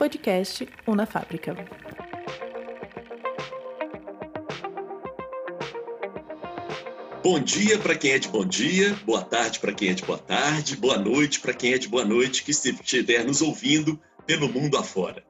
podcast Una Fábrica. Bom dia para quem é de bom dia, boa tarde para quem é de boa tarde, boa noite para quem é de boa noite, que estiver nos ouvindo pelo mundo afora.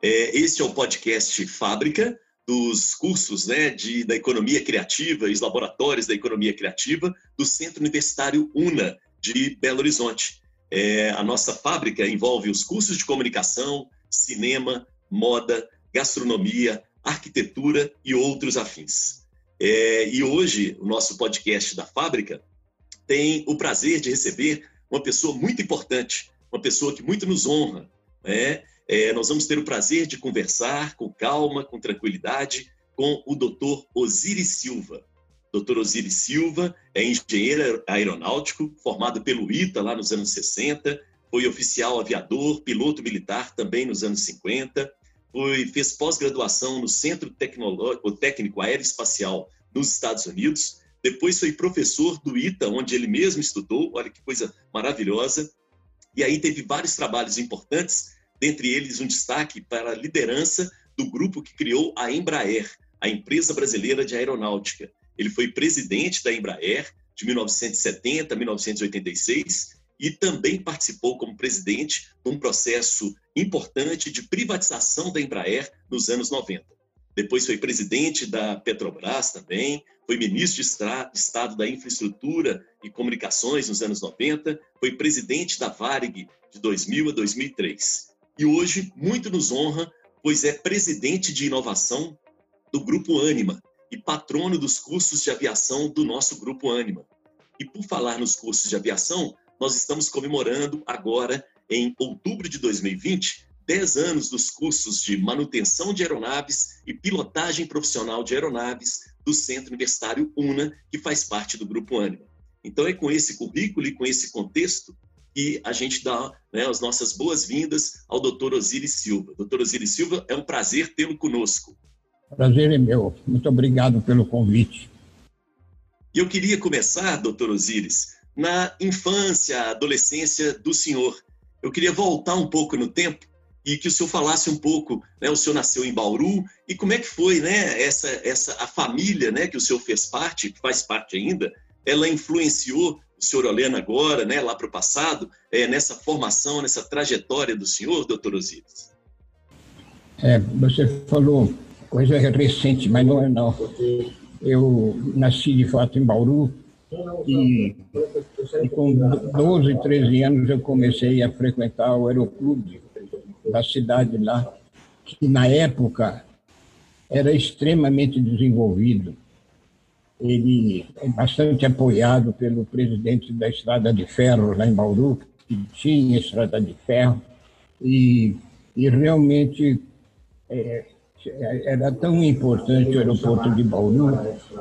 É, este é o podcast Fábrica, dos cursos né, de, da economia criativa os laboratórios da economia criativa do Centro Universitário UNA de Belo Horizonte. É, a nossa fábrica envolve os cursos de comunicação, cinema, moda, gastronomia, arquitetura e outros afins. É, e hoje, o nosso podcast da fábrica tem o prazer de receber uma pessoa muito importante, uma pessoa que muito nos honra. Né? É, nós vamos ter o prazer de conversar com calma, com tranquilidade, com o Dr. Osiris Silva. Dr. Osiris Silva é engenheiro aeronáutico, formado pelo ITA lá nos anos 60, foi oficial aviador, piloto militar também nos anos 50, foi, fez pós-graduação no Centro Tecnológico, Técnico Aeroespacial nos Estados Unidos, depois foi professor do ITA, onde ele mesmo estudou, olha que coisa maravilhosa, e aí teve vários trabalhos importantes, dentre eles um destaque para a liderança do grupo que criou a Embraer, a empresa brasileira de aeronáutica. Ele foi presidente da Embraer de 1970 a 1986 e também participou como presidente de um processo importante de privatização da Embraer nos anos 90. Depois foi presidente da Petrobras também, foi ministro de Estado da Infraestrutura e Comunicações nos anos 90, foi presidente da Varig de 2000 a 2003. E hoje muito nos honra, pois é presidente de inovação do Grupo Anima e patrono dos cursos de aviação do nosso Grupo Anima. E por falar nos cursos de aviação, nós estamos comemorando agora, em outubro de 2020, 10 anos dos cursos de manutenção de aeronaves e pilotagem profissional de aeronaves do Centro Universitário UNA, que faz parte do Grupo Ânima. Então, é com esse currículo e com esse contexto que a gente dá né, as nossas boas-vindas ao Dr. Osiris Silva. Dr. Osiris Silva, é um prazer tê-lo conosco. Prazer é meu. Muito obrigado pelo convite. E eu queria começar, doutor Osiris, na infância, adolescência do senhor. Eu queria voltar um pouco no tempo e que o senhor falasse um pouco, né, o senhor nasceu em Bauru e como é que foi, né, essa essa a família, né, que o senhor fez parte, que faz parte ainda, ela influenciou o senhor olhando agora, né, lá para o passado, é, nessa formação, nessa trajetória do senhor, doutor Osiris? É, você falou coisa recente, mas não é não. Eu nasci de fato em Bauru, e, e com 12, 13 anos eu comecei a frequentar o aeroclube da cidade lá, que na época era extremamente desenvolvido. Ele é bastante apoiado pelo presidente da Estrada de Ferro lá em Bauru, que tinha Estrada de Ferro, e, e realmente é, era tão importante o aeroporto de Bauru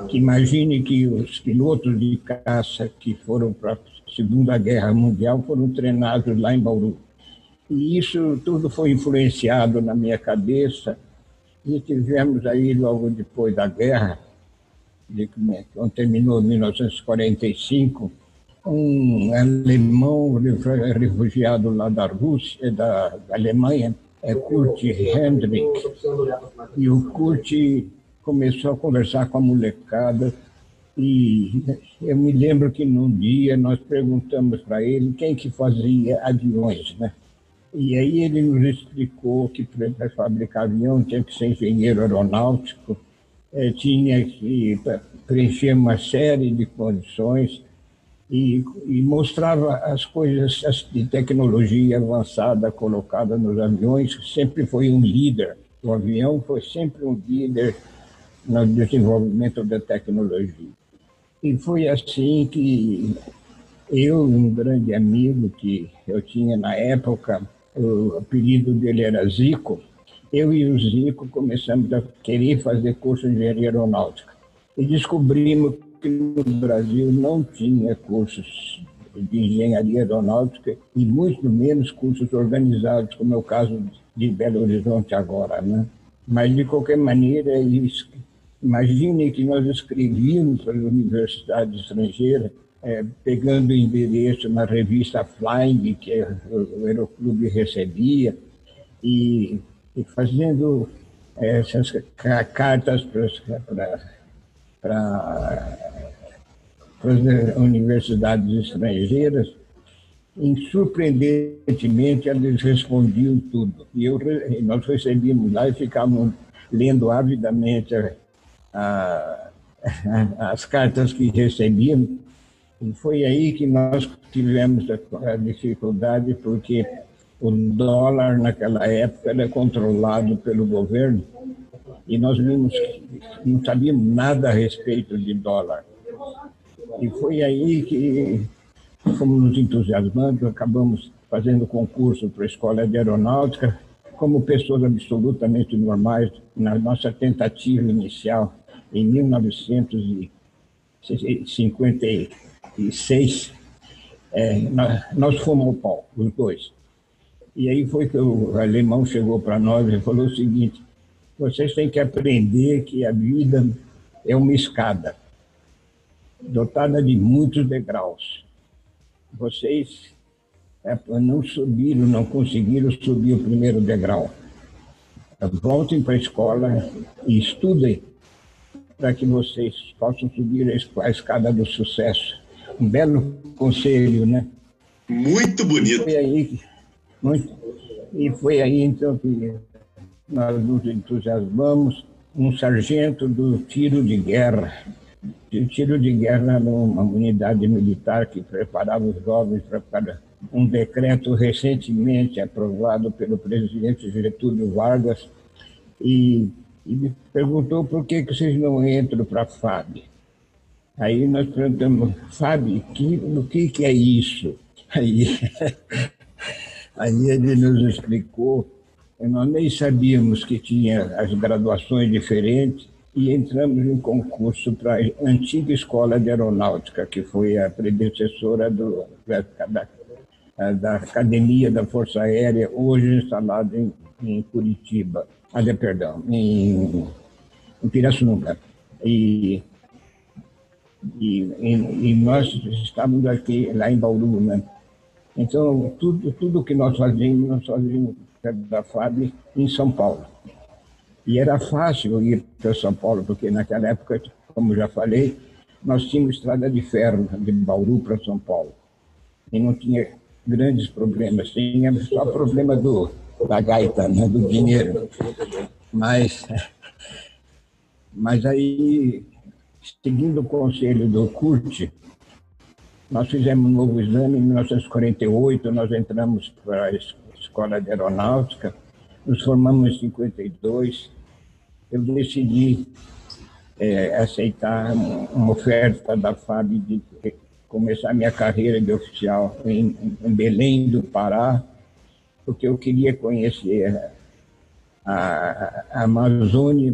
que imagine que os pilotos de caça que foram para a Segunda Guerra Mundial foram treinados lá em Bauru. E isso tudo foi influenciado na minha cabeça e tivemos aí logo depois da guerra, de, quando terminou em 1945, um alemão refugiado lá da Rússia, da, da Alemanha, é Kurt Hendrick, e o Kurt começou a conversar com a molecada. E eu me lembro que num dia nós perguntamos para ele quem que fazia aviões, né? E aí ele nos explicou que para fabricar avião tinha que ser engenheiro aeronáutico, eh, tinha que preencher uma série de condições e, e, mostrava as coisas de tecnologia avançada colocada nos aviões. Sempre foi um líder. O avião foi sempre um líder no desenvolvimento da tecnologia. E foi assim que eu um grande amigo que eu tinha na época, o apelido dele era Zico, eu e o Zico começamos a querer fazer curso de engenharia aeronáutica. E descobrimos que no Brasil não tinha cursos de engenharia aeronáutica e muito menos cursos organizados, como é o caso de Belo Horizonte agora, né? Mas, de qualquer maneira, imagine que nós escrevíamos para as universidades estrangeiras, é, pegando endereço na revista Flying, que o Aeroclube recebia, e, e fazendo essas cartas para as universidades estrangeiras, e surpreendentemente eles respondiam tudo. E eu, nós recebíamos lá e ficávamos lendo avidamente a, a, as cartas que recebíamos. E foi aí que nós tivemos a, a dificuldade, porque o dólar naquela época era controlado pelo governo e nós vimos, não sabíamos nada a respeito de dólar. E foi aí que fomos nos entusiasmando, acabamos fazendo concurso para a Escola de Aeronáutica, como pessoas absolutamente normais, na nossa tentativa inicial, em 1956, é, nós fomos ao pau, os dois. E aí foi que o alemão chegou para nós e falou o seguinte: vocês têm que aprender que a vida é uma escada, dotada de muitos degraus. Vocês é, não subiram, não conseguiram subir o primeiro degrau. Voltem para a escola e estudem para que vocês possam subir a escada do sucesso. Um belo conselho, né? Muito bonito. Foi aí, muito, e foi aí então que nós nos entusiasmamos. Um sargento do tiro de guerra, o tiro de guerra numa unidade militar que preparava os jovens para um decreto recentemente aprovado pelo presidente Getúlio Vargas e, e me perguntou por que, que vocês não entram para a FAB. Aí nós perguntamos, FAB, que, o que, que é isso? Aí, aí ele nos explicou, nós nem sabíamos que tinha as graduações diferentes, e entramos em concurso para a antiga Escola de Aeronáutica, que foi a predecessora do, da, da Academia da Força Aérea, hoje instalada em, em Curitiba, ah, perdão, em, em Pirassununga. E, e, e, nós estávamos aqui, lá em Bauru, né? Então, tudo, tudo que nós fazíamos, nós fazíamos da FAB em São Paulo. E era fácil ir para São Paulo, porque naquela época, como já falei, nós tínhamos estrada de ferro de Bauru para São Paulo. E não tinha grandes problemas, tinha só problema do, da gaita, né, do dinheiro. Mas, mas aí, seguindo o conselho do CURT, nós fizemos um novo exame em 1948, nós entramos para Escola de Aeronáutica, nos formamos em 52, eu decidi é, aceitar uma oferta da FAB de começar minha carreira de oficial em, em Belém do Pará, porque eu queria conhecer a, a Amazônia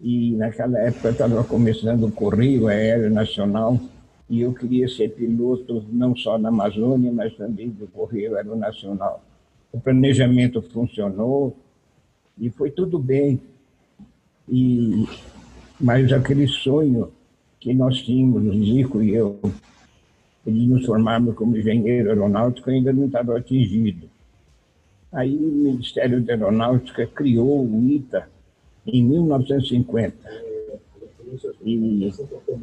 e naquela época estava começando o Correio Aéreo Nacional e eu queria ser piloto não só na Amazônia, mas também do Correio Aéreo Nacional. O planejamento funcionou e foi tudo bem. E, mas aquele sonho que nós tínhamos, o Zico e eu, de nos formarmos como engenheiro aeronáutico ainda não estava atingido. Aí o Ministério da Aeronáutica criou o ITA em 1950. E,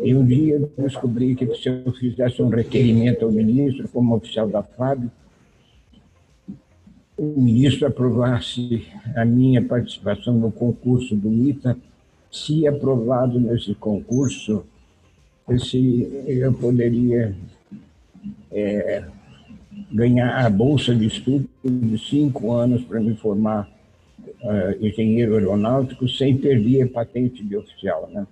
e um dia eu descobri que se eu fizesse um requerimento ao ministro, como oficial da FAB, o ministro aprovasse a minha participação no concurso do ITA, se aprovado nesse concurso, eu poderia é, ganhar a bolsa de estudo de cinco anos para me formar uh, engenheiro aeronáutico sem perder a patente de oficial. Né?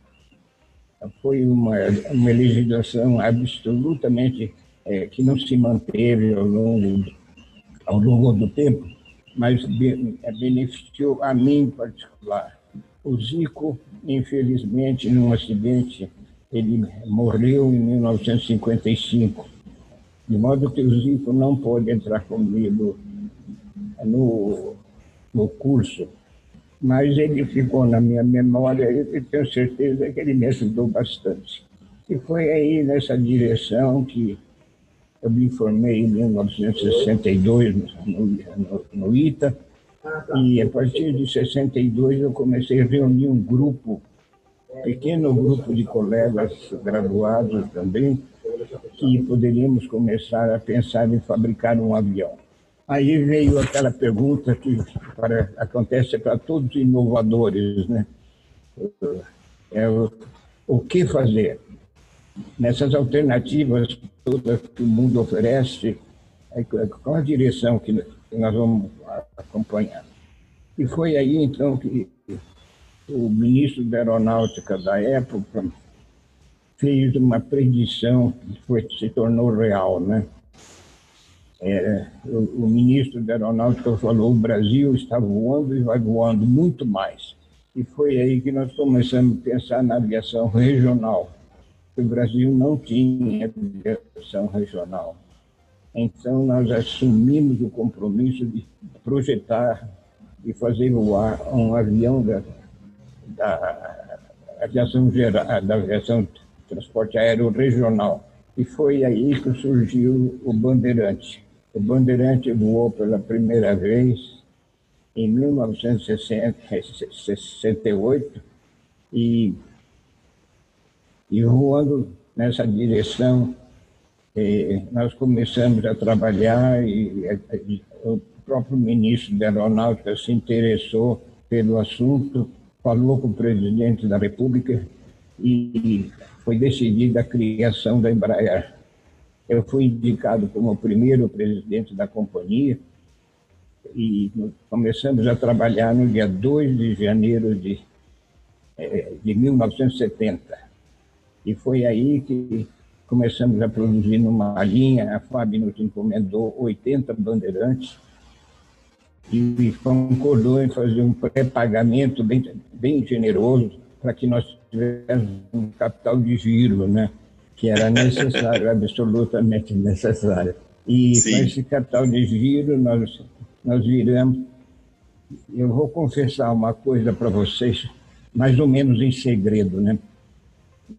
Foi uma, uma legislação absolutamente é, que não se manteve ao longo ao longo do tempo, mas é, beneficiou a mim em particular. O Zico, infelizmente, num acidente, ele morreu em 1955, de modo que o Zico não pôde entrar comigo no, no curso, mas ele ficou na minha memória e tenho certeza que ele me ajudou bastante. E foi aí nessa direção que eu me formei em 1962 no, no, no ITA E a partir de 62 eu comecei a reunir um grupo, pequeno grupo de colegas graduados também, que poderíamos começar a pensar em fabricar um avião. Aí veio aquela pergunta que para, acontece para todos os inovadores, né? É o, o que fazer? Nessas alternativas todas que o mundo oferece, qual a direção que nós vamos acompanhar? E foi aí, então, que o ministro da Aeronáutica da época fez uma predição que foi, se tornou real, né? É, o, o, ministro da Aeronáutica falou: o Brasil está voando e vai voando muito mais. E foi aí que nós começamos a pensar na aviação regional. O Brasil não tinha aviação regional. Então, nós assumimos o compromisso de projetar e fazer voar um avião da, da aviação geral, da aviação transporte aéreo regional. E foi aí que surgiu o Bandeirante. O Bandeirante voou pela primeira vez em 1968 e, e voando nessa direção, eh, nós começamos a trabalhar e, e o próprio ministro da Aeronáutica se interessou pelo assunto, falou com o presidente da República e foi decidida a criação da Embraer. Eu fui indicado como o primeiro presidente da companhia e começamos a trabalhar no dia 2 de janeiro de, eh, de 1970. E foi aí que começamos a produzir numa linha, a FAB nos encomendou 80 bandeirantes e concordou em fazer um pré-pagamento bem, bem generoso para que nós tivéssemos um capital de giro, né? que era necessário, absolutamente necessário. E Sim. com esse capital de giro, nós, nós viramos. Eu vou confessar uma coisa para vocês, mais ou menos em segredo, né?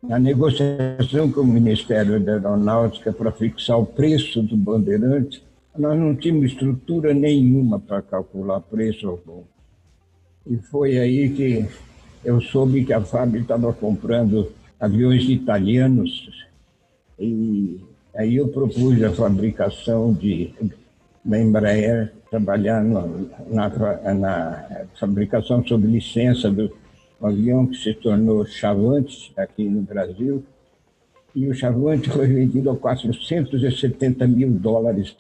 Na negociação com o Ministério da Aeronáutica para fixar o preço do Bandeirante, nós não tínhamos estrutura nenhuma para calcular preço. E foi aí que eu soube que a FAB estava comprando aviões italianos e aí eu propus a fabricação de da Embraer trabalhar no, na, na, fabricação sob licença do avião que se tornou Chavante aqui no Brasil e o Chavante foi vendido a 470 mil dólares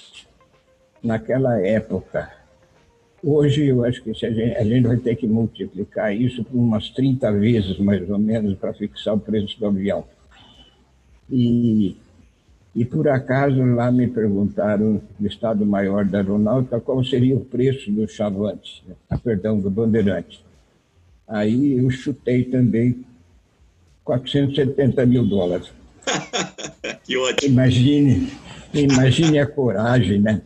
naquela época. Hoje, eu acho que a gente, a gente vai ter que multiplicar isso por umas 30 vezes, mais ou menos, para fixar o preço do avião. E, e, por acaso, lá me perguntaram, no Estado-Maior da Aeronáutica, qual seria o preço do Chavante, ah, perdão, do Bandeirante. Aí eu chutei também 470 mil dólares. que ótimo. Imagine, imagine a coragem, né?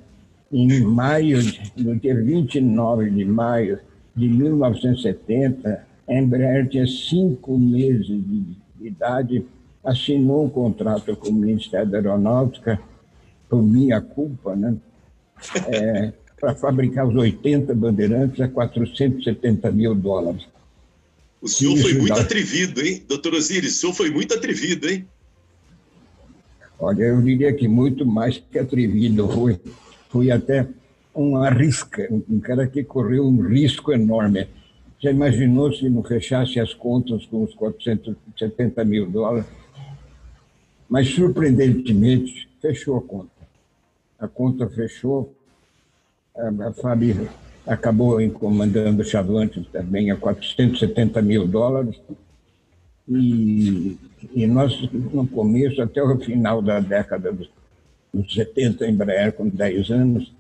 em maio, no dia 29 de maio de 1970, a Embraer tinha cinco meses de idade, assinou um contrato com o Ministério da Aeronáutica, por minha culpa, né? É, para fabricar os 80 bandeirantes a 470 mil dólares. O senhor foi muito dá... atrevido, hein? Doutor Osiris, o senhor foi muito atrevido, hein? Olha, eu diria que muito mais que atrevido foi foi até um arrisca, um cara que correu um risco enorme. Já imaginou se não fechasse as contas com os 470 mil dólares? Mas, surpreendentemente, fechou a conta. A conta fechou, a, a Fabi acabou encomendando Chavante também a 470 mil dólares. E, e nós, no começo, até o final da década dos nos 70 Embraer com 10 anos,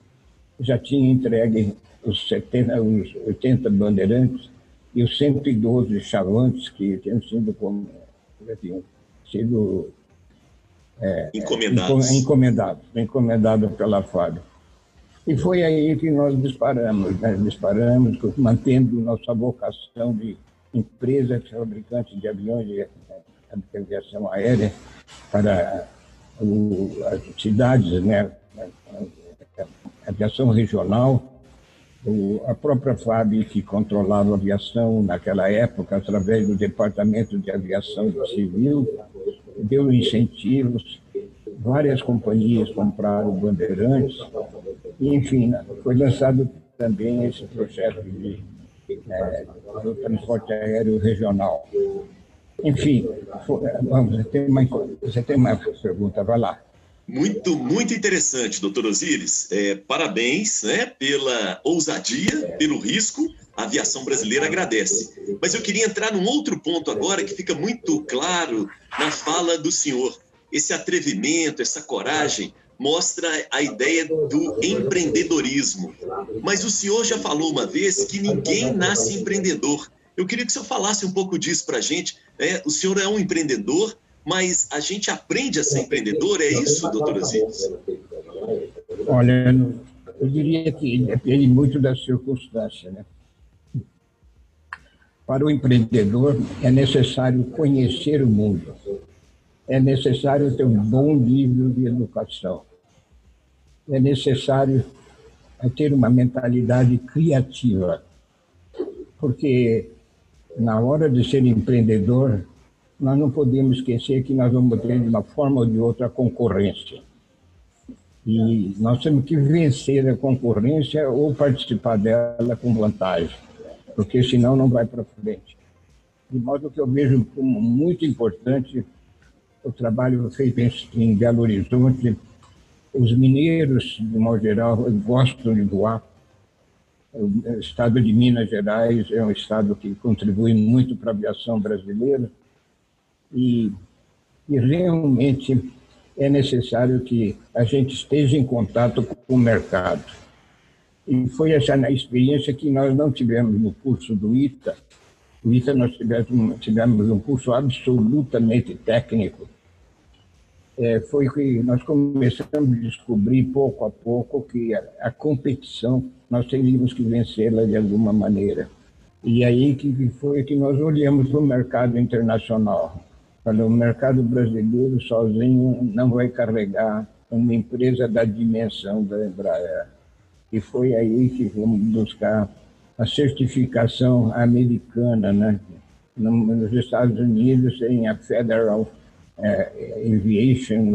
já tinha entregue os, 70, os 80 bandeirantes e os 112 chavantes que tinham sido, como, tinham sido é, encomendados. encomendados, encomendados pela FAB. E foi aí que nós disparamos, né? disparamos, mantendo nossa vocação de empresa fabricante de aviões de aviação aérea para o, as cidades, né, a aviação regional, a própria FAB, que controlava a aviação naquela época, através do Departamento de Aviação Civil, deu incentivos, várias companhias compraram Bandeirantes, enfim, foi lançado também esse projeto de, é, do transporte aéreo regional. Enfim, vamos, você tem uma, você tem uma pergunta, vai lá. Muito, muito interessante, doutor Osiris. É, parabéns né, pela ousadia, pelo risco. A aviação brasileira agradece. Mas eu queria entrar num outro ponto agora que fica muito claro na fala do senhor. Esse atrevimento, essa coragem, mostra a ideia do empreendedorismo. Mas o senhor já falou uma vez que ninguém nasce empreendedor. Eu queria que o senhor falasse um pouco disso para a gente. Né? O senhor é um empreendedor, mas a gente aprende a ser empreendedor, é isso, doutor Osiris? Olha, eu diria que depende muito da circunstância, né? Para o empreendedor é necessário conhecer o mundo, é necessário ter um bom nível de educação, é necessário ter uma mentalidade criativa, porque na hora de ser empreendedor nós não podemos esquecer que nós vamos ter, de uma forma ou de outra, concorrência. E nós temos que vencer a concorrência ou participar dela com vantagem, porque senão não vai para frente. De modo que eu vejo como muito importante o trabalho feito em Belo Horizonte. Os mineiros, de modo geral, gostam de voar. O estado de Minas Gerais é um estado que contribui muito para a aviação brasileira e, e realmente é necessário que a gente esteja em contato com o mercado. E foi essa experiência que nós não tivemos no curso do ITA. O ITA nós tivemos, tivemos um curso absolutamente técnico. É, foi que nós começamos a descobrir pouco a pouco que a, a competição nós teríamos que vencê-la de alguma maneira. E aí que foi que nós olhamos para o mercado internacional. Olha, o mercado brasileiro sozinho não vai carregar uma empresa da dimensão da Embraer. E foi aí que fomos buscar a certificação americana, né? Nos Estados Unidos tem a Federal Aviation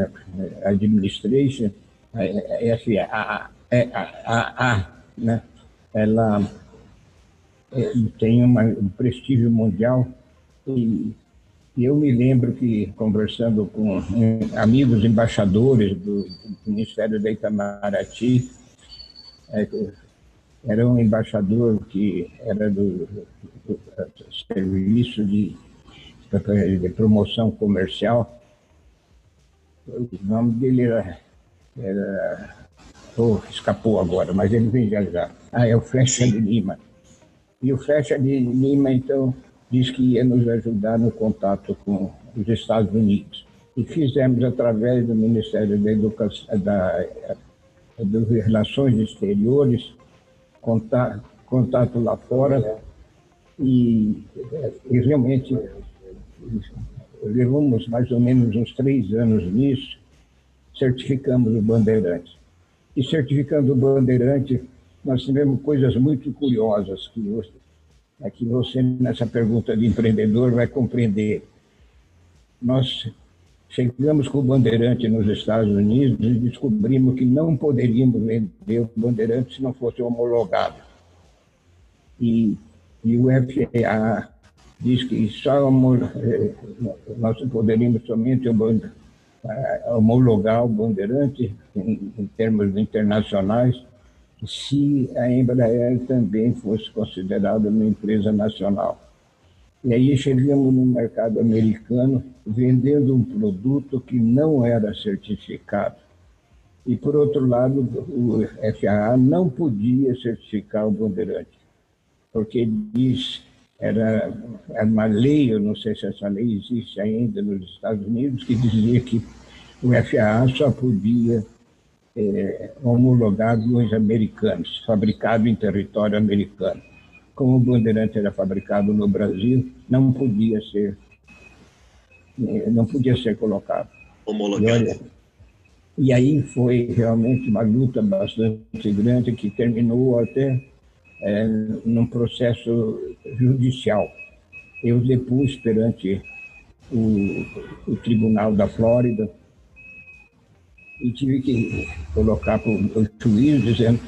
Administration, FAA, né? Ela eh, tem uma, um prestígio mundial e eu me lembro que, conversando com amigos embaixadores do, Ministério da Itamaraty, é, era um embaixador que era do, do, do serviço de, de, promoção comercial. O nome dele era, era oh, escapou agora, mas ele vem já. Ah, é o Flecha de Lima. E o Flecha de Lima, então, diz que ia nos ajudar no contato com os Estados Unidos. E fizemos através do Ministério da Educação, da, das Relações Exteriores, contato, contato lá fora e, e realmente levamos mais ou menos uns três anos nisso, certificamos o Bandeirante. E certificando o Bandeirante, nós tivemos coisas muito curiosas que é que você, nessa pergunta de empreendedor, vai compreender. Nós chegamos com o Bandeirante nos Estados Unidos e descobrimos que não poderíamos vender o Bandeirante se não fosse homologado. E, e o FAA diz que só eh, nós poderíamos somente eh, homologar o Bandeirante em, em termos internacionais se a Embraer também fosse considerada uma empresa nacional. E aí chegamos no mercado americano vendendo um produto que não era certificado. E, por outro lado, o FAA não podia certificar o Bandeirante, porque diz, era, era uma lei, eu não sei se essa lei existe ainda nos Estados Unidos, que dizia que o FAA só podia é, homologados americanos, fabricado em território americano. Como o Bandeirante era fabricado no Brasil, não podia ser é, não podia ser colocado. Homologado. E, olha, e aí foi realmente uma luta bastante grande que terminou até é, num processo judicial. Eu depus perante o, o Tribunal da Flórida e tive que colocar para o juiz, dizendo,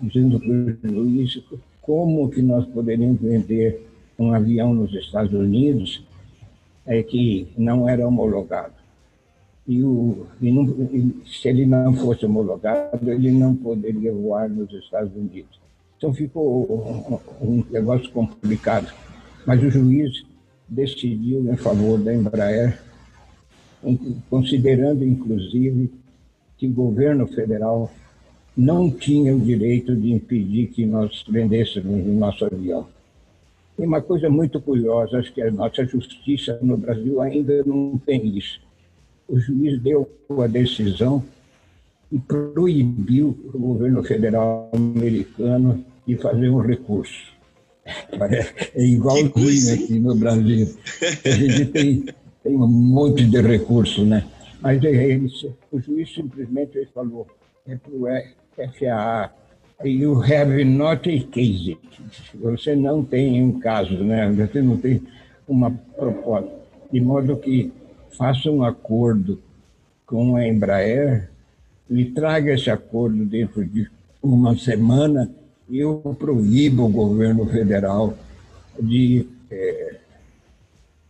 dizendo para o juiz como que nós poderíamos vender um avião nos Estados Unidos é, que não era homologado. E, o, e, não, e se ele não fosse homologado, ele não poderia voar nos Estados Unidos. Então ficou um, um negócio complicado. Mas o juiz decidiu em favor da Embraer, considerando inclusive que o governo federal não tinha o direito de impedir que nós vendêssemos o nosso avião. E uma coisa muito curiosa, acho que a nossa justiça no Brasil ainda não tem isso. O juiz deu a decisão e proibiu o governo federal americano de fazer um recurso. É igualzinho aqui no Brasil. A gente tem, tem um monte de recurso, né? Mas é o juiz simplesmente falou, é para o FAA you have not a case. Você não tem um caso, né? Você não tem uma proposta. De modo que faça um acordo com a Embraer e traga esse acordo dentro de uma semana e eu proíbo o governo federal de é,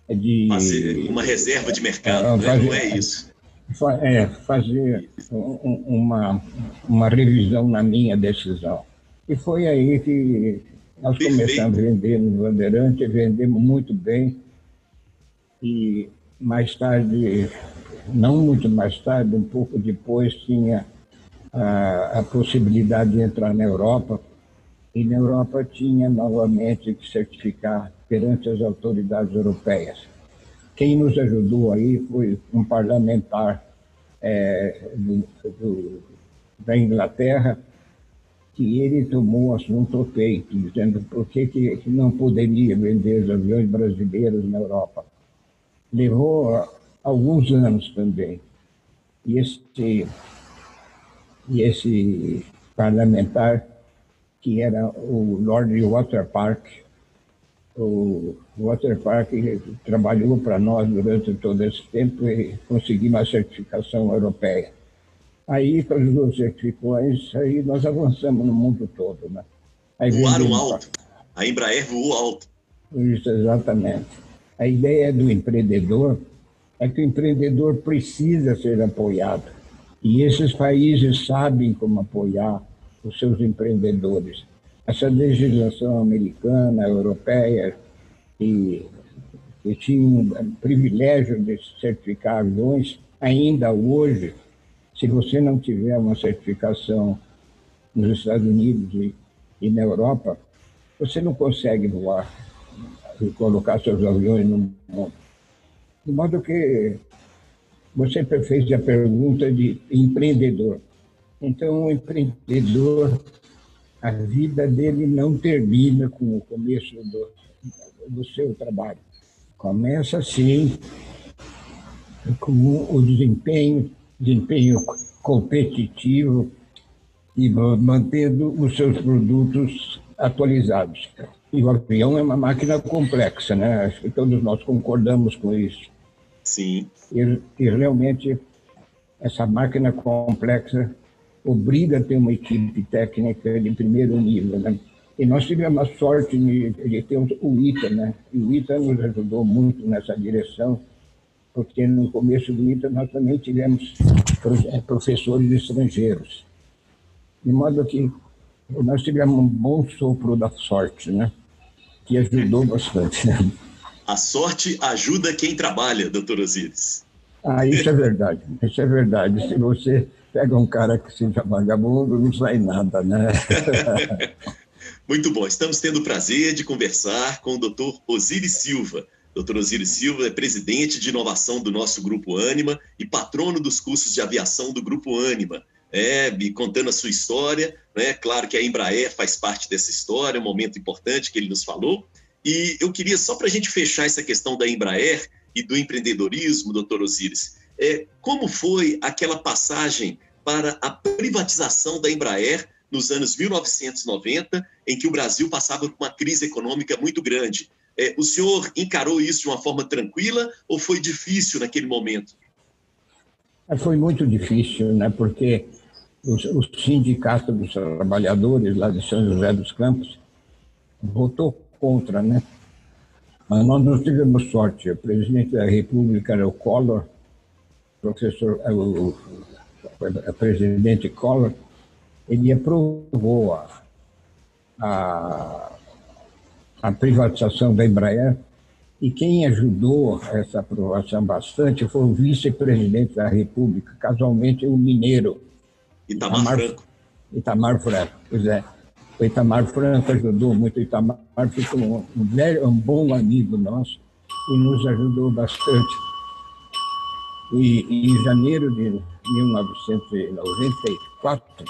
de fazer uma reserva de mercado, né? não é isso é, fazer uma, uma revisão na minha decisão. E foi aí que nós Perfeito. começamos a vender no Bandeirante, vendemos muito bem. E mais tarde, não muito mais tarde, um pouco depois, tinha a, a possibilidade de entrar na Europa. E na Europa tinha novamente que certificar perante as autoridades europeias. Quem nos ajudou aí foi um parlamentar é, do, do, da Inglaterra, que ele tomou assunto ao peito, dizendo por que, que não poderia vender os aviões brasileiros na Europa. Levou alguns anos também. E esse, e esse parlamentar, que era o Lord Water Park, o Water Park trabalhou para nós durante todo esse tempo e conseguimos a certificação europeia. Aí, com as duas certificações, aí nós avançamos no mundo todo. Né? Aí Voaram alto. A Embraer voou alto. Isso, exatamente. A ideia do empreendedor é que o empreendedor precisa ser apoiado. E esses países sabem como apoiar os seus empreendedores essa legislação americana, europeia, que, que tinha o privilégio de certificar aviões, ainda hoje, se você não tiver uma certificação nos Estados Unidos e, e na Europa, você não consegue voar e colocar seus aviões no mundo. De modo que você fez a pergunta de empreendedor. Então, o empreendedor a vida dele não termina com o começo do, do seu trabalho. Começa, sim, com o desempenho, desempenho competitivo e mantendo os seus produtos atualizados. E o avião é uma máquina complexa, né? Acho que todos nós concordamos com isso. Sim. E, e realmente essa máquina complexa obriga a ter uma equipe técnica de primeiro nível. Né? E nós tivemos a sorte de, de ter o ITA, né? E o ITA nos ajudou muito nessa direção, porque no começo do ITA nós também tivemos é, professores estrangeiros. De modo que nós tivemos um bom sopro da sorte, né? Que ajudou bastante. Né? A sorte ajuda quem trabalha, doutor Osíris. Ah, isso é verdade. Isso é verdade. Se você pega um cara que seja vagabundo, não sai nada, né? Muito bom. Estamos tendo o prazer de conversar com o doutor Osiris Silva. Doutor Osiris Silva é presidente de inovação do nosso Grupo Anima e patrono dos cursos de aviação do Grupo Anima. É, me contando a sua história, né? Claro que a Embraer faz parte dessa história, um momento importante que ele nos falou. E eu queria, só para a gente fechar essa questão da Embraer e do empreendedorismo, doutor Osiris, é, como foi aquela passagem para a privatização da Embraer nos anos 1990, em que o Brasil passava por uma crise econômica muito grande. É, o senhor encarou isso de uma forma tranquila ou foi difícil naquele momento? É, foi muito difícil, né? porque o, o sindicato dos trabalhadores lá de São José dos Campos votou contra, né? Mas nós não tivemos sorte. O presidente da República era o Collor, professor, é, o, o presidente Collor, ele aprovou a, a, a privatização da Embraer e quem ajudou essa aprovação bastante foi o vice-presidente da República, casualmente o mineiro. Itamar, Itamar Franco. Itamar Franco, pois é. O Itamar Franco ajudou muito. O Itamar ficou um, um, velho, um bom amigo nosso e nos ajudou bastante. E em janeiro de 1994,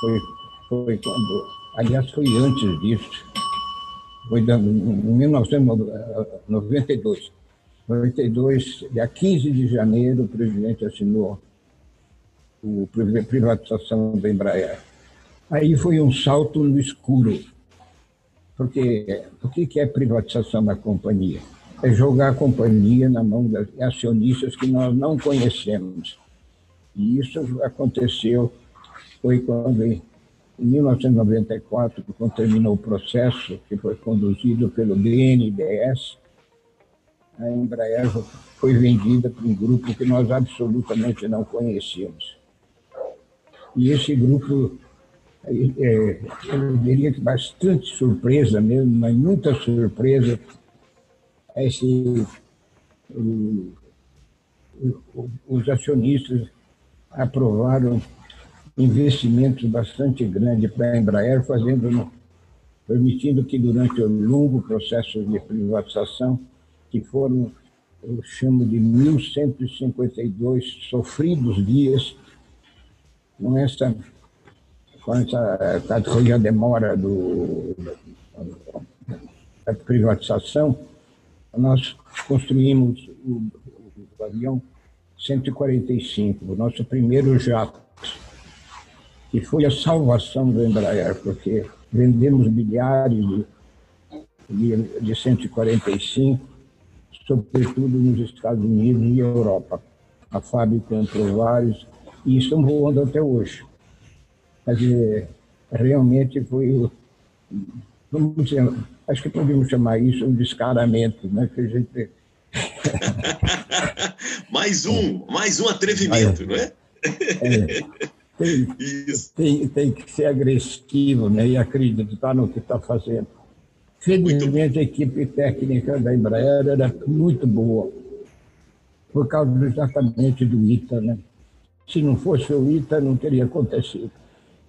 foi, foi quando, aliás, foi antes disso, foi em 1992. 92, dia 15 de janeiro, o presidente assinou a privatização da Embraer. Aí foi um salto no escuro, porque o que é privatização da companhia? É jogar a companhia na mão de acionistas que nós não conhecemos. E isso aconteceu, foi quando, em 1994, quando terminou o processo, que foi conduzido pelo BNDES, a Embraer foi vendida para um grupo que nós absolutamente não conhecíamos. E esse grupo, é, é, eu diria que bastante surpresa mesmo, mas muita surpresa, esse, o, o, os acionistas aprovaram investimentos bastante grandes para a Embraer, fazendo, permitindo que durante o longo processo de privatização, que foram, eu chamo de 1.152 sofridos dias, com essa, com essa categoria demora do, da privatização, nós construímos o, o avião 145, o nosso primeiro jato, que foi a salvação do Embraer, porque vendemos milhares de, de, de 145, sobretudo nos Estados Unidos e Europa. A fábrica comprou vários, e estão voando até hoje. Quer dizer, realmente foi, vamos dizer, acho que podemos chamar isso um descaramento, né? Que a gente... mais um, mais um atrevimento, não é? é tem, tem, tem, que ser agressivo né? e acreditar no que está fazendo. Felizmente, a equipe técnica da Embraer era muito boa, por causa exatamente do ITA, né? Se não fosse o ITA, não teria acontecido.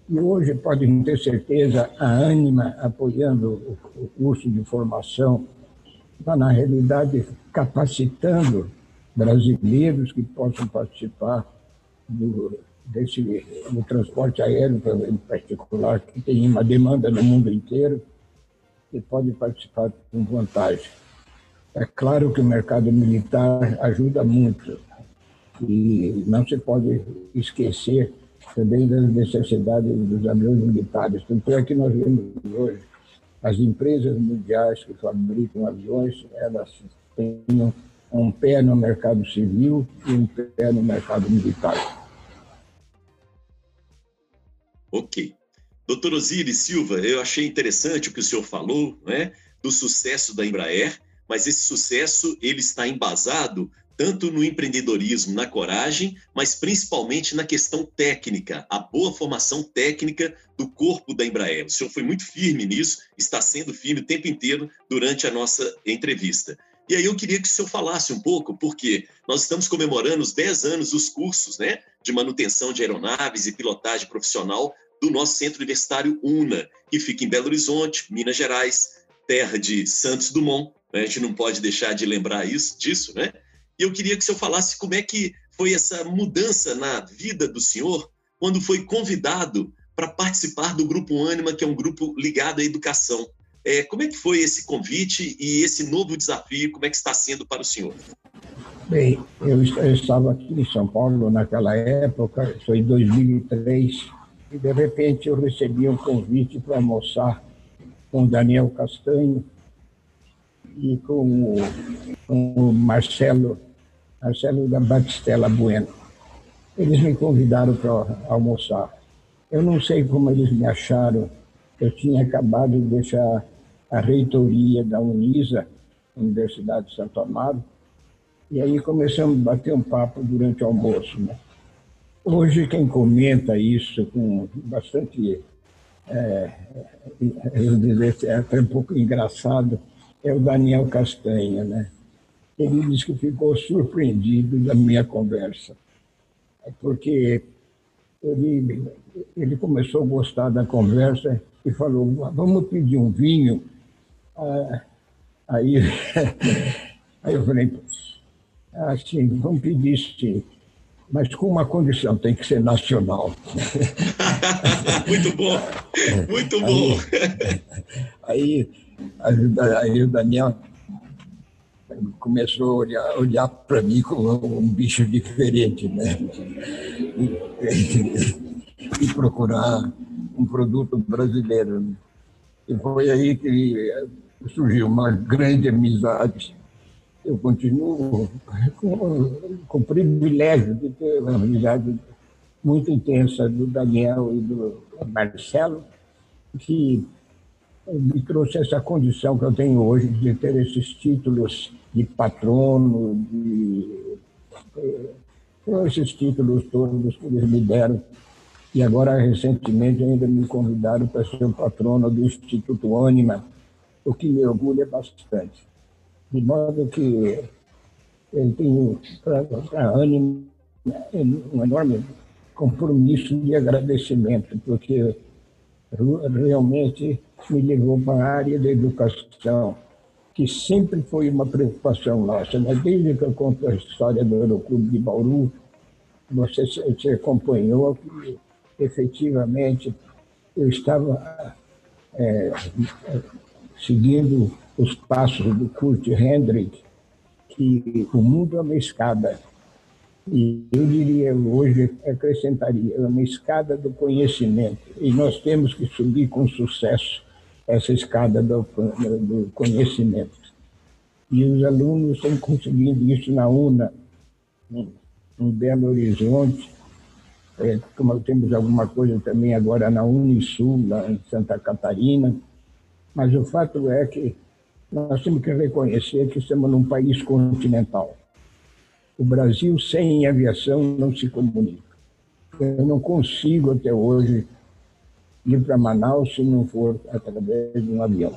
E hoje podem ter certeza, a Anima apoiando o curso de formação, está, na realidade, capacitando brasileiros que possam participar do, desse, do transporte aéreo, em particular, que tem uma demanda no mundo inteiro, e pode participar com vantagem. É claro que o mercado militar ajuda muito, e não se pode esquecer também das necessidades dos aviões militares. Tanto é que nós vemos hoje as empresas mundiais que fabricam aviões, elas têm um pé no mercado civil e um pé no mercado militar. Ok. Doutor Osiris Silva, eu achei interessante o que o senhor falou, né, do sucesso da Embraer, mas esse sucesso ele está embasado tanto no empreendedorismo, na coragem, mas principalmente na questão técnica, a boa formação técnica do corpo da Embraer. O senhor foi muito firme nisso, está sendo firme o tempo inteiro durante a nossa entrevista. E aí eu queria que o senhor falasse um pouco, porque nós estamos comemorando os 10 anos dos cursos né, de manutenção de aeronaves e pilotagem profissional do nosso Centro Universitário UNA, que fica em Belo Horizonte, Minas Gerais, terra de Santos Dumont. Né? A gente não pode deixar de lembrar isso, disso, né? E eu queria que o senhor falasse como é que foi essa mudança na vida do senhor quando foi convidado para participar do Grupo Ânima, que é um grupo ligado à educação. É, como é que foi esse convite e esse novo desafio? Como é que está sendo para o senhor? Bem, eu, estava aqui em São Paulo naquela época, foi em 2003, e de repente eu recebi um convite para almoçar com Daniel Castanho e com o, com o Marcelo, Marcelo da Batistela Bueno. Eles me convidaram para almoçar. Eu não sei como eles me acharam. Eu tinha acabado de deixar a reitoria da Unisa, Universidade de Santo Amaro, e aí começamos a bater um papo durante o almoço. Né? Hoje, quem comenta isso com bastante, é, eu dizer, é até um pouco engraçado, é o Daniel Castanha. Né? Ele disse que ficou surpreendido da minha conversa, porque ele, ele começou a gostar da conversa e falou: vamos pedir um vinho. Ah, aí, aí eu falei: assim, vamos pedir sim, mas com uma condição: tem que ser nacional. muito bom, muito bom. Aí, aí, aí o Daniel começou a olhar, olhar para mim como um bicho diferente, né? E, e procurar um produto brasileiro. E foi aí que surgiu uma grande amizade. Eu continuo com, com o privilégio de ter uma amizade muito intensa do Daniel e do Marcelo, que me trouxe essa condição que eu tenho hoje de ter esses títulos de patrono, de, de eh, esses títulos todos que eles me deram. E agora, recentemente, ainda me convidaram para ser patrono do Instituto Ânima, o que me orgulha bastante. De modo que eu tenho para a Ânima um enorme compromisso de agradecimento, porque realmente me levou para a área da educação, que sempre foi uma preocupação nossa. Né? Desde que eu conto a história do Aeroclube de Bauru, você se acompanhou que efetivamente eu estava é, seguindo os passos do Kurt Hendrick, que o mundo é uma escada. E eu diria hoje, acrescentaria, é uma escada do conhecimento. E nós temos que subir com sucesso essa escada do, do conhecimento. E os alunos estão conseguindo isso na UNA, em Belo Horizonte, é, como temos alguma coisa também agora na Unisul, lá em Santa Catarina, mas o fato é que nós temos que reconhecer que estamos num país continental. O Brasil sem aviação não se comunica. Eu não consigo até hoje ir para Manaus se não for através de um avião.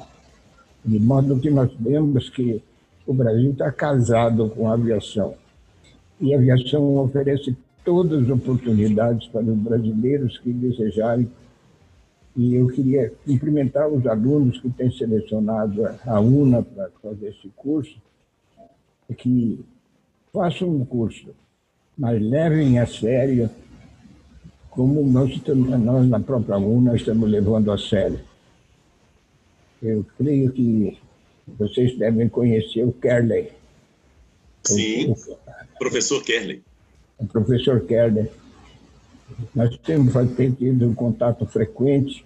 De modo que nós vemos que o Brasil está casado com a aviação. E a aviação oferece todas as oportunidades para os brasileiros que desejarem. E eu queria cumprimentar os alunos que têm selecionado a UNA para fazer esse curso, que façam um curso, mas levem a sério como nós, nós na própria UNA estamos levando a sério. Eu creio que vocês devem conhecer o Kerley. Sim, o, o, professor Kerley. O professor Kerley. Nós temos tido um contato frequente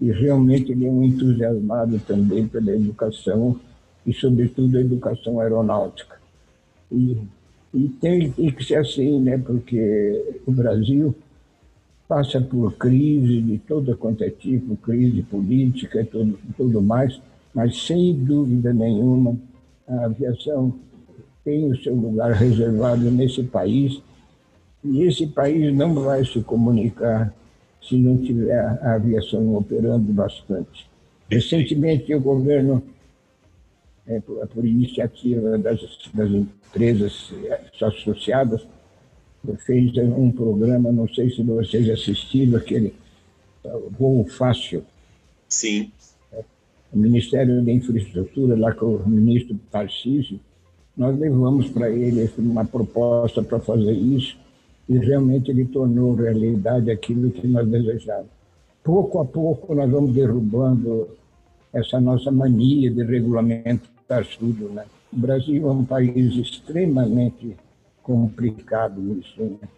e realmente ele é um entusiasmado também pela educação e, sobretudo, a educação aeronáutica. E, e tem, tem que ser assim, né? porque o Brasil passa por crise de todo quanto é tipo, crise política e tudo, tudo mais, mas sem dúvida nenhuma a aviação tem o seu lugar reservado nesse país e esse país não vai se comunicar se não tiver a aviação operando bastante. Recentemente, o governo, é, por, por iniciativa das, das empresas associadas, fez um programa, não sei se vocês assistiram, aquele voo fácil. Sim. O Ministério da Infraestrutura, lá com o ministro Tarcísio, nós levamos para ele uma proposta para fazer isso e realmente ele tornou realidade aquilo que nós desejávamos. Pouco a pouco nós vamos derrubando essa nossa mania de regulamentar tudo. Né? O Brasil é um país extremamente complicado isso. Né?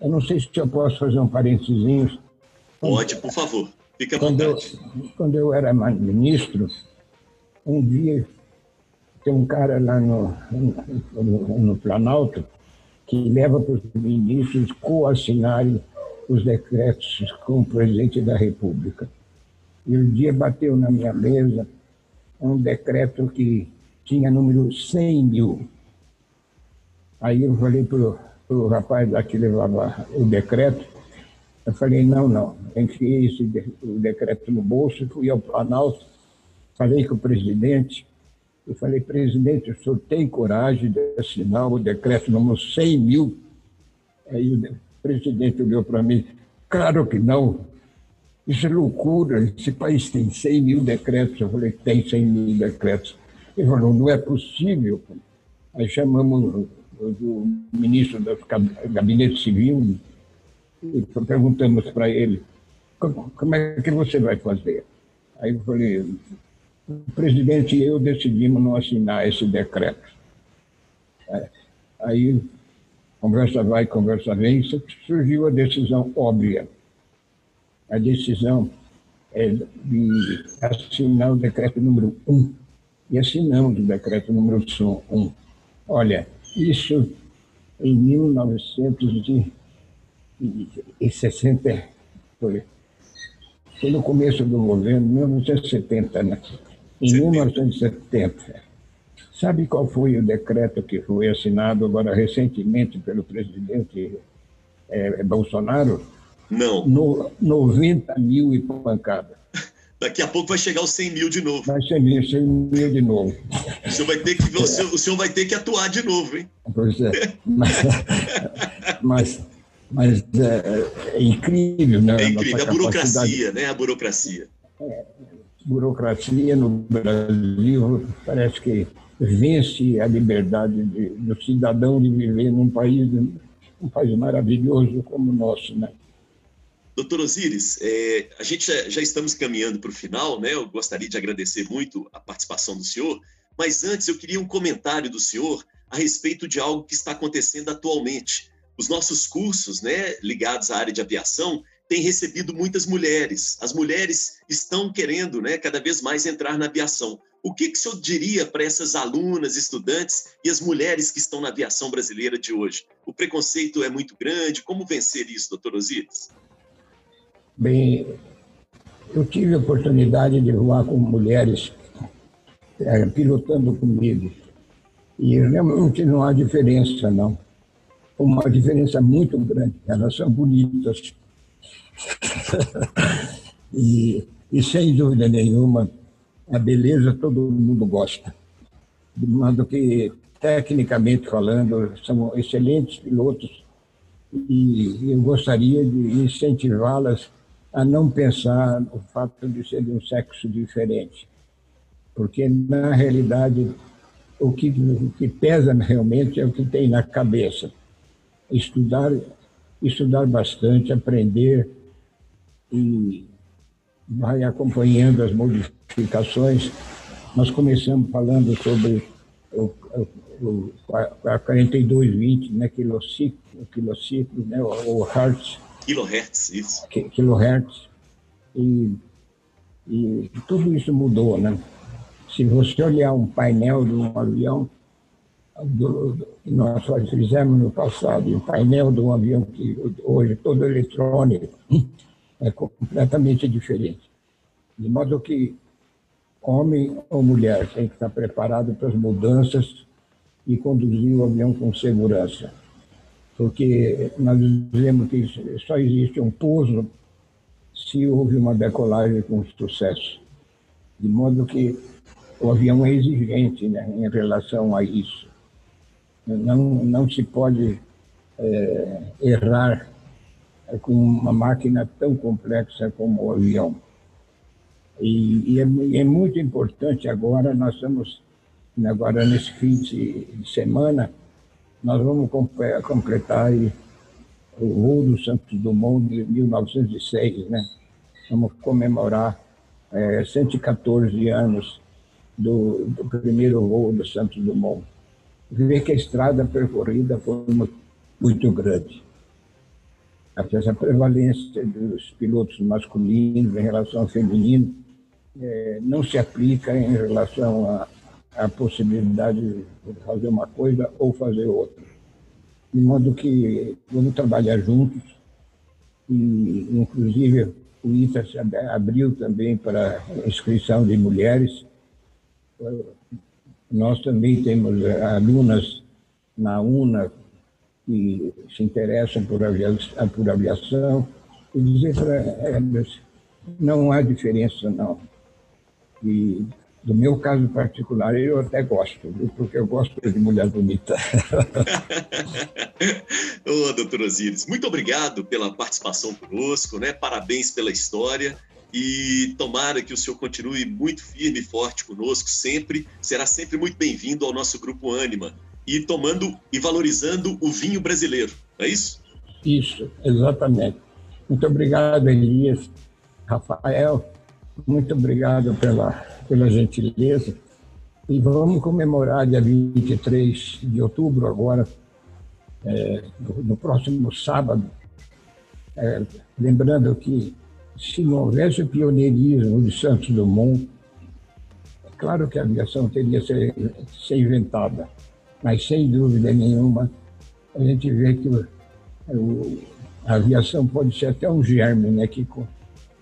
Eu não sei se eu posso fazer um parênteses. Pode, por favor. Fique à quando vontade. Eu, quando eu era ministro, um dia tem um cara lá no, no, no Planalto que leva para os ministros coassinarem os decretos com o presidente da República. E um dia bateu na minha mesa um decreto que tinha número 100 mil. Aí eu falei para o rapaz lá que levava o decreto, eu falei, não, não, enfiei esse de, o decreto no bolso, fui ao Planalto, falei com o presidente, eu falei, presidente, o senhor tem coragem de assinar o decreto número 100 mil? Aí o presidente olhou para mim, claro que não, isso é loucura, esse país tem 100 mil decretos. Eu falei, tem 100 mil decretos. Ele falou, não é possível. Aí chamamos o ministro do Gabinete Civil e perguntamos para ele, como é que você vai fazer? Aí eu falei, presidente e eu decidimos não assinar esse decreto. Aí, conversa vai, conversa vem, surgiu a decisão óbvia. A decisão é de assinar o decreto número 1. E assinamos o decreto número 1. Olha, isso em 1960, foi, foi no começo do governo, 1970, né? Em 1970. Sabe qual foi o decreto que foi assinado agora recentemente pelo presidente é, Bolsonaro? Não. No, 90 mil e pancada. Daqui a pouco vai chegar os 100 mil de novo. Vai chegar 100 mil de novo. O senhor vai ter que, o senhor, o senhor vai ter que atuar de novo, hein? Pois é. Mas, mas, mas é, é, incrível, né? É incrível. A burocracia, né? A burocracia. É, burocracia no Brasil parece que vence a liberdade de, do cidadão de viver num país, um país maravilhoso como o nosso, né? Doutor Osiris, é, a gente já, já estamos caminhando para o final, né? Eu gostaria de agradecer muito a participação do senhor, mas antes eu queria um comentário do senhor a respeito de algo que está acontecendo atualmente. Os nossos cursos, né, ligados à área de aviação, têm recebido muitas mulheres. As mulheres estão querendo, né, cada vez mais entrar na aviação. O que, que o senhor diria para essas alunas, estudantes e as mulheres que estão na aviação brasileira de hoje? O preconceito é muito grande. Como vencer isso, doutor Osiris? Bem, eu tive a oportunidade de voar com mulheres é, pilotando comigo. E realmente não há diferença, não. Uma diferença muito grande. Elas são bonitas. e, e, sem dúvida nenhuma, a beleza todo mundo gosta. De modo que, tecnicamente falando, são excelentes pilotos. E eu gostaria de incentivá-las a não pensar no fato de ser de um sexo diferente. Porque, na realidade, o que, o que pesa realmente é o que tem na cabeça. Estudar, estudar bastante, aprender e vai acompanhando as modificações. Nós começamos falando sobre o, o, a 4220, né, quilociclo, quilociclo né, o, o Hertz, Kilohertz, isso. Kilohertz. E, e tudo isso mudou, né? Se você olhar um painel de um avião, do, do, nós fizemos no passado, um painel de um avião que hoje todo eletrônico, é completamente diferente. De modo que homem ou mulher tem que estar preparado para as mudanças e conduzir o avião com segurança porque nós dizemos que só existe um pouso se houve uma decolagem com sucesso. De modo que o avião é exigente né, em relação a isso. Não, não se pode é, errar com uma máquina tão complexa como o avião. E, e é, é, muito importante agora, nós estamos, agora nesse fim de semana, nós vamos completar o voo do Santos Dumont de 1906, né? Vamos comemorar é, 114 anos do, do, primeiro voo do Santos Dumont. Ver que a estrada percorrida foi muito, grande. essa prevalência dos pilotos masculinos em relação ao feminino é, não se aplica em relação à, à possibilidade de fazer uma coisa ou fazer outra. De modo que vamos trabalhar juntos e, inclusive, o ITA se abriu também para inscrição de mulheres. Nós também temos alunas na UNA que se interessam por aviação, por aviação e dizer para elas, não há diferença, não. E do meu caso particular, eu até gosto, porque eu gosto de mulher bonita. Ô, oh, doutor Osíris, muito obrigado pela participação conosco, né? Parabéns pela história e tomara que o senhor continue muito firme e forte conosco sempre. Será sempre muito bem-vindo ao nosso grupo Anima e tomando e valorizando o vinho brasileiro, é isso? Isso, exatamente. Muito obrigado, Elias, Rafael, muito obrigado pela, pela gentileza. E vamos comemorar dia 23 de outubro agora, é, no próximo sábado. É, lembrando que se não houvesse o pioneirismo de Santos Dumont, é claro que a aviação teria ser, ser inventada, mas sem dúvida nenhuma a gente vê que o, o, a aviação pode ser até um germe né, que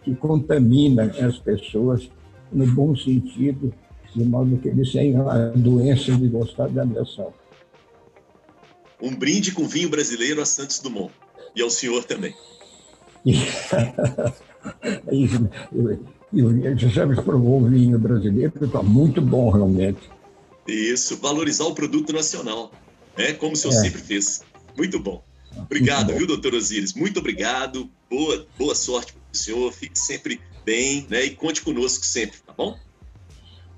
que contamina as pessoas no bom sentido, de modo que eles tenham a doença de gostar da aviação. Um brinde com vinho brasileiro a Santos Dumont e ao senhor também. Isso, você já provou o vinho brasileiro, está muito bom realmente. Isso, valorizar o produto nacional, né? como o senhor é. sempre fez. Muito bom. Obrigado, viu, doutor Osíris? Muito obrigado. Boa, boa sorte para o senhor. Fique sempre bem né? e conte conosco sempre, tá bom?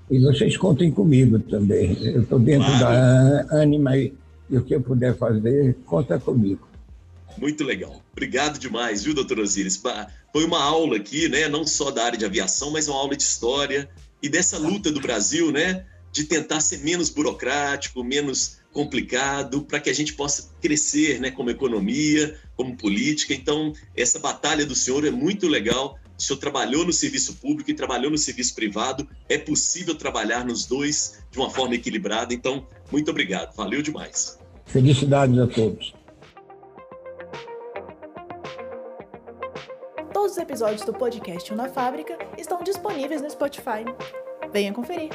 E vocês contem comigo também. Eu estou dentro claro. da Anima e, o que eu puder fazer, conta comigo. Muito legal. Obrigado demais, viu, doutor Osíris? Foi uma aula aqui, né? Não só da área de aviação, mas uma aula de história e dessa luta do Brasil, né? De tentar ser menos burocrático, menos complicado para que a gente possa crescer né, como economia, como política. Então, essa batalha do senhor é muito legal. O senhor trabalhou no serviço público e trabalhou no serviço privado. É possível trabalhar nos dois de uma forma equilibrada. Então, muito obrigado. Valeu demais. Felicidades a todos. Todos os episódios do podcast Na Fábrica estão disponíveis no Spotify. Venha conferir.